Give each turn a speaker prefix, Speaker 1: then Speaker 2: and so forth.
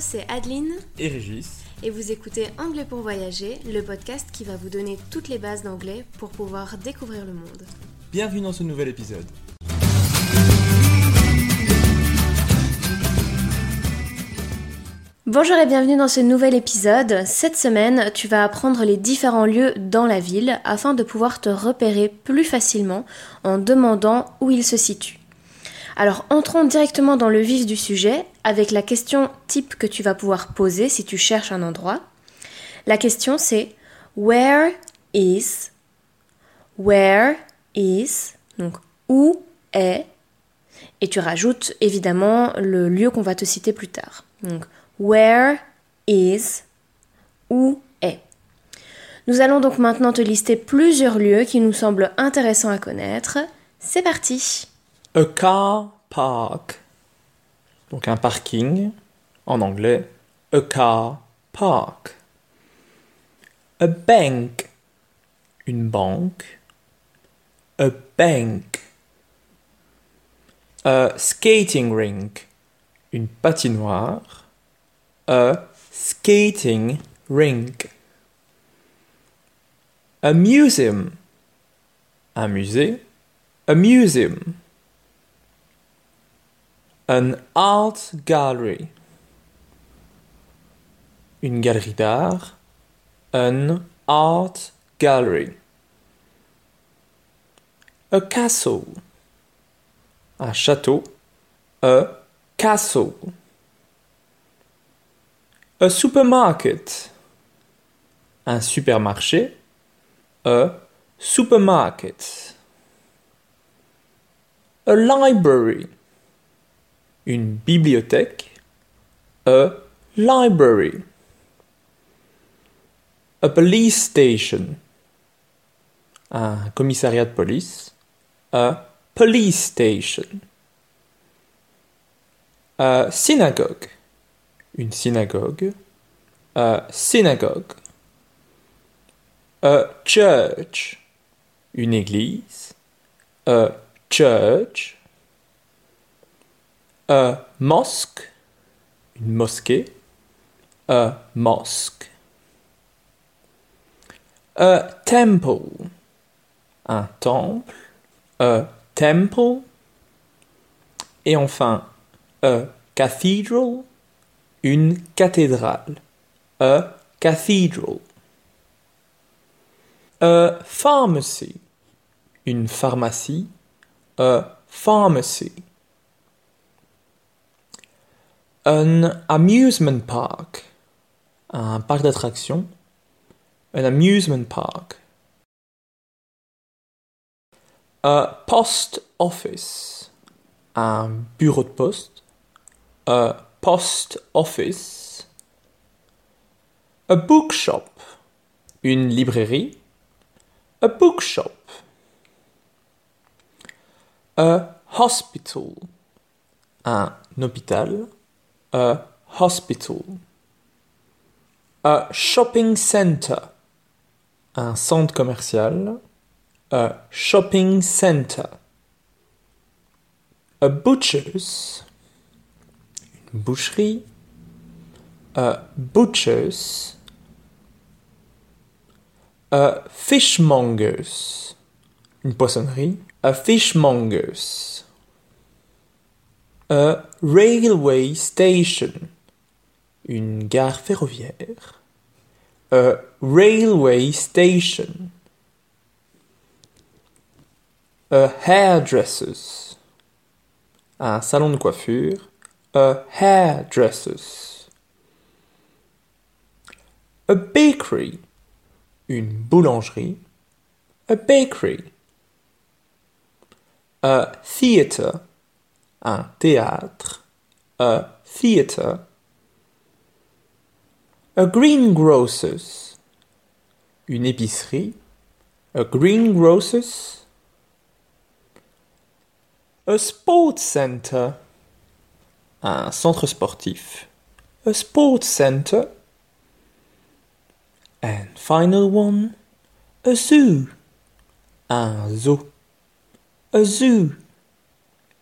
Speaker 1: C'est Adeline
Speaker 2: et Régis.
Speaker 1: et vous écoutez Anglais pour voyager, le podcast qui va vous donner toutes les bases d'anglais pour pouvoir découvrir le monde.
Speaker 2: Bienvenue dans ce nouvel épisode.
Speaker 1: Bonjour et bienvenue dans ce nouvel épisode. Cette semaine, tu vas apprendre les différents lieux dans la ville afin de pouvoir te repérer plus facilement en demandant où ils se situent. Alors entrons directement dans le vif du sujet avec la question type que tu vas pouvoir poser si tu cherches un endroit. La question c'est Where is Where is Donc où est et tu rajoutes évidemment le lieu qu'on va te citer plus tard. Donc where is où est. Nous allons donc maintenant te lister plusieurs lieux qui nous semblent intéressants à connaître. C'est parti.
Speaker 2: A car park. Donc un parking. En anglais, a car park. A bank. Une banque. A bank. A skating rink. Une patinoire. A skating rink. A museum. Un musée. A museum. An art gallery. Une galerie d'art. An art gallery. A castle. Un château. A castle. A supermarket. Un supermarché. A supermarket. A library. Une bibliothèque. A library. A police station. Un commissariat de police. A police station. A synagogue. Une synagogue. A synagogue. A church. Une église. A church. A mosque. Une mosquée. A mosque. A temple. Un temple. A temple. Et enfin, a cathedral. Une cathédrale. A cathedral. A pharmacy. Une pharmacie. A pharmacy. An amusement park. Un parc d'attractions. An amusement park. A post office. Un bureau de poste. A post office. A bookshop. Une librairie. A bookshop. A hospital. Un hôpital. A hospital. A shopping center. Un centre commercial. A shopping center. A butcher's. Une boucherie. A butcher's. A fishmonger's. Une poissonnerie. A fishmonger's. A railway station. Une gare ferroviaire. A railway station. A hairdresser's. Un salon de coiffure. A hairdresser's. A bakery. Une boulangerie. A bakery. A theatre. Un théâtre. A theatre. A greengrocer's. Une épicerie. A greengrocer's. A sports center. Un centre sportif. A sports center. And final one. A zoo. Un zoo. A zoo.